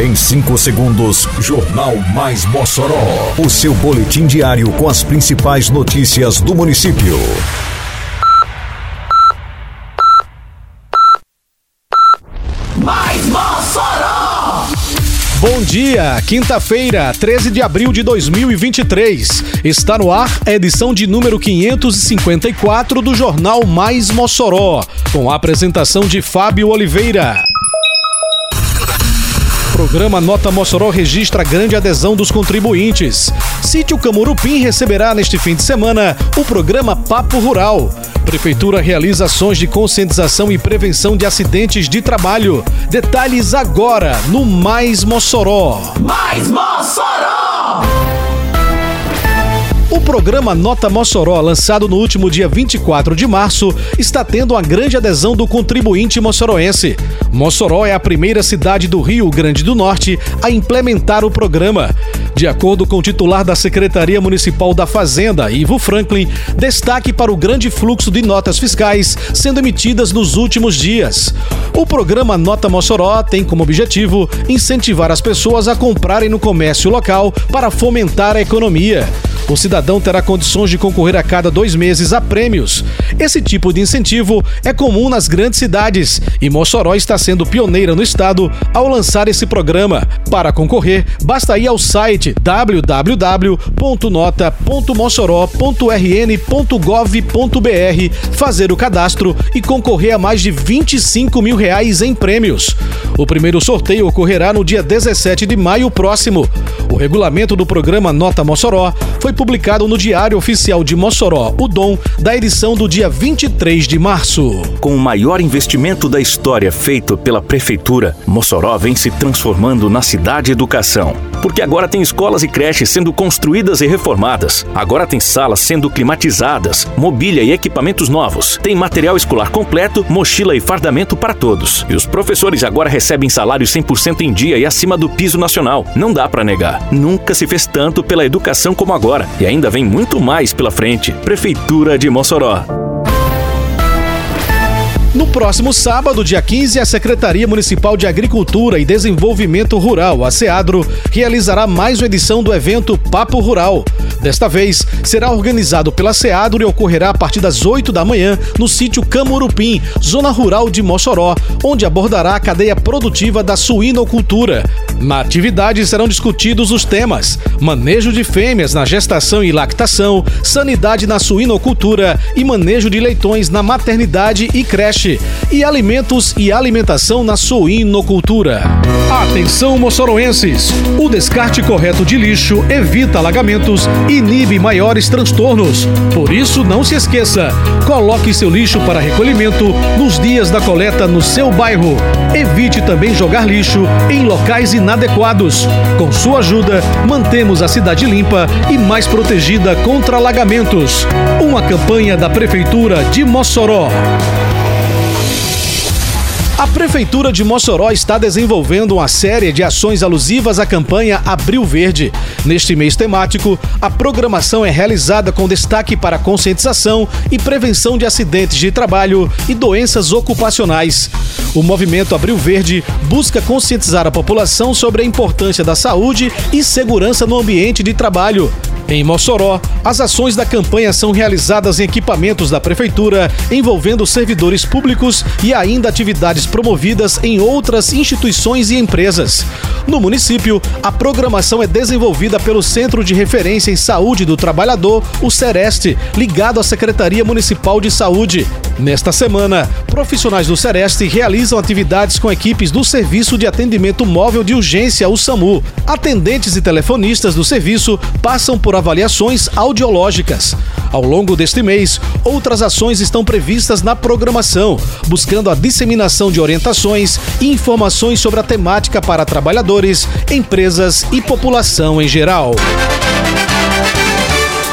Em 5 segundos, Jornal Mais Mossoró. O seu boletim diário com as principais notícias do município. Mais Mossoró! Bom dia, quinta-feira, 13 de abril de 2023. Está no ar a edição de número 554 do Jornal Mais Mossoró, com a apresentação de Fábio Oliveira programa Nota Mossoró registra grande adesão dos contribuintes. Sítio Camurupim receberá neste fim de semana o programa Papo Rural. Prefeitura realiza ações de conscientização e prevenção de acidentes de trabalho. Detalhes agora no Mais Mossoró. Mais Mossoró! O programa Nota Mossoró, lançado no último dia 24 de março, está tendo uma grande adesão do contribuinte moçoroense. Mossoró é a primeira cidade do Rio Grande do Norte a implementar o programa. De acordo com o titular da Secretaria Municipal da Fazenda, Ivo Franklin, destaque para o grande fluxo de notas fiscais sendo emitidas nos últimos dias. O programa Nota Mossoró tem como objetivo incentivar as pessoas a comprarem no comércio local para fomentar a economia. O cidadão terá condições de concorrer a cada dois meses a prêmios. Esse tipo de incentivo é comum nas grandes cidades e Mossoró está sendo pioneira no estado ao lançar esse programa. Para concorrer, basta ir ao site www.nota.mossoró.rn.gov.br, fazer o cadastro e concorrer a mais de 25 mil reais em prêmios. O primeiro sorteio ocorrerá no dia 17 de maio próximo. O regulamento do programa Nota Mossoró foi publicado no Diário Oficial de Mossoró, o Dom, da edição do dia 23 de março. Com o maior investimento da história feito pela Prefeitura, Mossoró vem se transformando na cidade educação. Porque agora tem escolas e creches sendo construídas e reformadas. Agora tem salas sendo climatizadas, mobília e equipamentos novos. Tem material escolar completo, mochila e fardamento para todos. E os professores agora recebem salário 100% em dia e acima do piso nacional. Não dá para negar. Nunca se fez tanto pela educação como agora. E ainda vem muito mais pela frente. Prefeitura de Mossoró. No próximo sábado, dia 15, a Secretaria Municipal de Agricultura e Desenvolvimento Rural, a SEADRO, realizará mais uma edição do evento Papo Rural. Desta vez, será organizado pela SEADRO e ocorrerá a partir das 8 da manhã no sítio Camurupim, zona rural de Mossoró, onde abordará a cadeia produtiva da suinocultura. Na atividade serão discutidos os temas: manejo de fêmeas na gestação e lactação, sanidade na suinocultura e manejo de leitões na maternidade e creche, e alimentos e alimentação na suinocultura. Atenção, moçoroenses! O descarte correto de lixo evita alagamentos e inibe maiores transtornos. Por isso, não se esqueça: coloque seu lixo para recolhimento nos dias da coleta no seu bairro. Evite também jogar lixo em locais inadequados. Com sua ajuda, mantemos a cidade limpa e mais protegida contra alagamentos. Uma campanha da Prefeitura de Mossoró. A Prefeitura de Mossoró está desenvolvendo uma série de ações alusivas à campanha Abril Verde. Neste mês temático, a programação é realizada com destaque para conscientização e prevenção de acidentes de trabalho e doenças ocupacionais. O movimento Abril Verde busca conscientizar a população sobre a importância da saúde e segurança no ambiente de trabalho. Em Mossoró, as ações da campanha são realizadas em equipamentos da Prefeitura, envolvendo servidores públicos e ainda atividades promovidas em outras instituições e empresas. No município, a programação é desenvolvida pelo Centro de Referência em Saúde do Trabalhador, o Sereste, ligado à Secretaria Municipal de Saúde. Nesta semana, profissionais do Sereste realizam atividades com equipes do Serviço de Atendimento Móvel de Urgência, o SAMU. Atendentes e telefonistas do serviço passam por avaliações audiológicas. Ao longo deste mês, outras ações estão previstas na programação, buscando a disseminação de orientações e informações sobre a temática para trabalhadores, empresas e população em geral.